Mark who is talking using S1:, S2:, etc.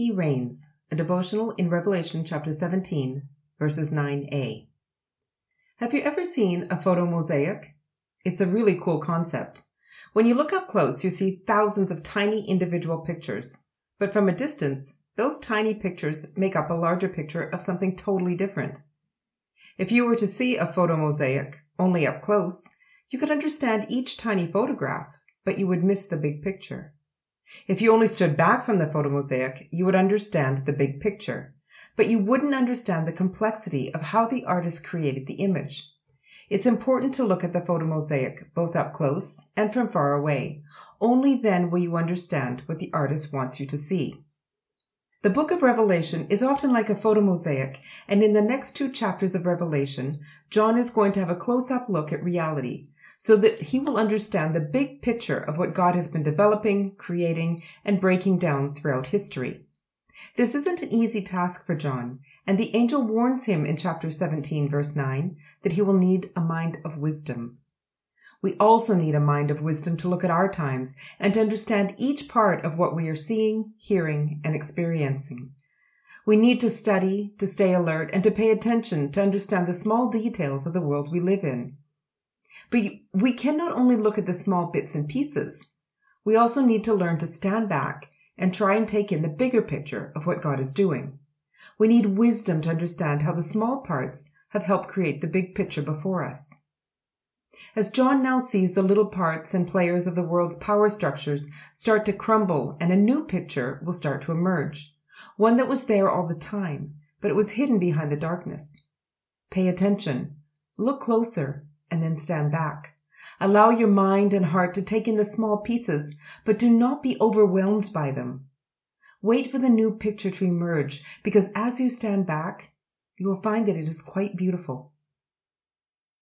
S1: He reigns, a devotional in Revelation chapter 17, verses 9a. Have you ever seen a photo mosaic? It's a really cool concept. When you look up close, you see thousands of tiny individual pictures. But from a distance, those tiny pictures make up a larger picture of something totally different. If you were to see a photo mosaic only up close, you could understand each tiny photograph, but you would miss the big picture. If you only stood back from the photo mosaic, you would understand the big picture, but you wouldn't understand the complexity of how the artist created the image. It's important to look at the photo mosaic both up close and from far away. Only then will you understand what the artist wants you to see. The book of Revelation is often like a photo mosaic, and in the next two chapters of Revelation, John is going to have a close up look at reality, so that he will understand the big picture of what God has been developing, creating, and breaking down throughout history. This isn't an easy task for John, and the angel warns him in chapter 17 verse 9 that he will need a mind of wisdom. We also need a mind of wisdom to look at our times and to understand each part of what we are seeing, hearing, and experiencing. We need to study, to stay alert, and to pay attention to understand the small details of the world we live in. But we can not only look at the small bits and pieces, we also need to learn to stand back and try and take in the bigger picture of what God is doing. We need wisdom to understand how the small parts have helped create the big picture before us. As John now sees the little parts and players of the world's power structures start to crumble and a new picture will start to emerge, one that was there all the time, but it was hidden behind the darkness. Pay attention, look closer, and then stand back. Allow your mind and heart to take in the small pieces, but do not be overwhelmed by them. Wait for the new picture to emerge, because as you stand back, you will find that it is quite beautiful.